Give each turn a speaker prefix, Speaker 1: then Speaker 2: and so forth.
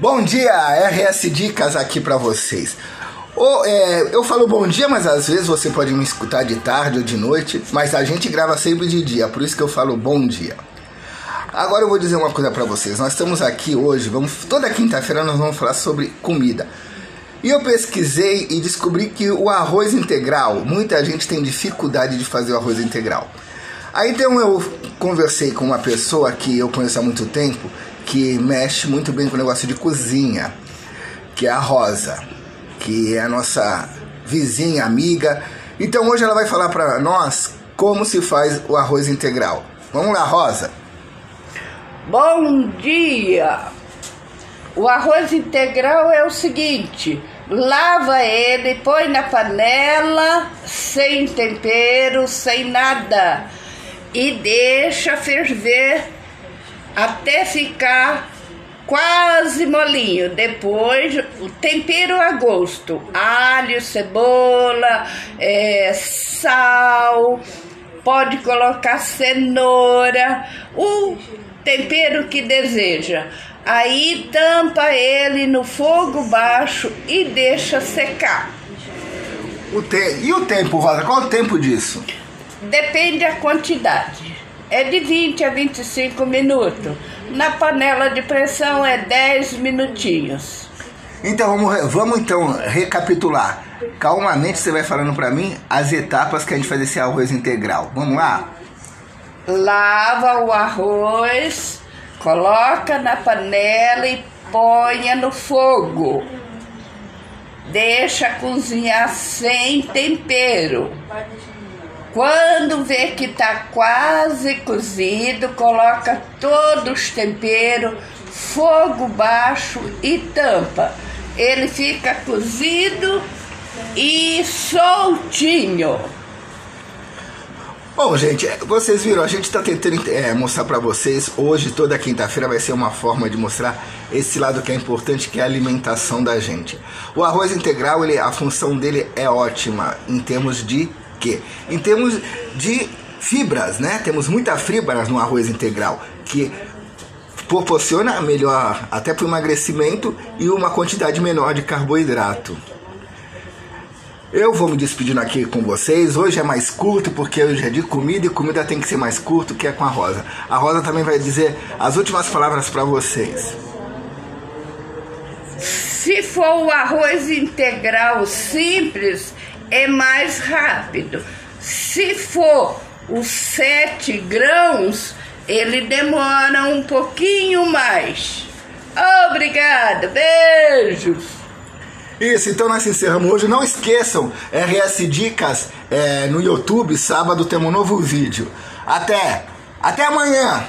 Speaker 1: Bom dia, RS Dicas aqui para vocês. Oh, é, eu falo bom dia, mas às vezes você pode me escutar de tarde ou de noite, mas a gente grava sempre de dia, por isso que eu falo bom dia. Agora eu vou dizer uma coisa para vocês. Nós estamos aqui hoje, vamos toda quinta-feira nós vamos falar sobre comida. E eu pesquisei e descobri que o arroz integral, muita gente tem dificuldade de fazer o arroz integral. Aí então eu conversei com uma pessoa que eu conheço há muito tempo que mexe muito bem com o negócio de cozinha, que é a Rosa, que é a nossa vizinha, amiga. Então hoje ela vai falar para nós como se faz o arroz integral. Vamos lá, Rosa.
Speaker 2: Bom dia! O arroz integral é o seguinte: lava ele, põe na panela, sem tempero, sem nada, e deixa ferver até ficar quase molinho. Depois, o tempero a gosto: alho, cebola, é, sal, pode colocar cenoura, o tempero que deseja. Aí tampa ele no fogo baixo e deixa secar.
Speaker 1: O te... E o tempo, Rosa? Qual o tempo disso?
Speaker 2: Depende da quantidade é de 20 a 25 minutos. Na panela de pressão é 10 minutinhos.
Speaker 1: Então vamos, vamos então recapitular. Calmamente você vai falando para mim as etapas que a gente faz esse arroz integral. Vamos lá?
Speaker 2: Lava o arroz, coloca na panela e ponha no fogo. Deixa cozinhar sem tempero. Quando vê que está quase cozido, coloca todos os temperos, fogo baixo e tampa. Ele fica cozido e soltinho.
Speaker 1: Bom, gente, vocês viram, a gente está tentando é, mostrar para vocês. Hoje, toda quinta-feira, vai ser uma forma de mostrar esse lado que é importante, que é a alimentação da gente. O arroz integral, ele, a função dele é ótima em termos de quê? Em termos de fibras, né? Temos muita fibras no arroz integral, que proporciona melhor até para o emagrecimento e uma quantidade menor de carboidrato. Eu vou me despedindo aqui com vocês. Hoje é mais curto porque hoje é de comida e comida tem que ser mais curto que é com a Rosa. A Rosa também vai dizer as últimas palavras para vocês.
Speaker 2: Se for o arroz integral simples, é mais rápido. Se for os sete grãos, ele demora um pouquinho mais. Obrigada, beijos!
Speaker 1: Isso, então nós encerramos hoje. Não esqueçam, RS Dicas é, no YouTube, sábado temos um novo vídeo. Até! Até amanhã!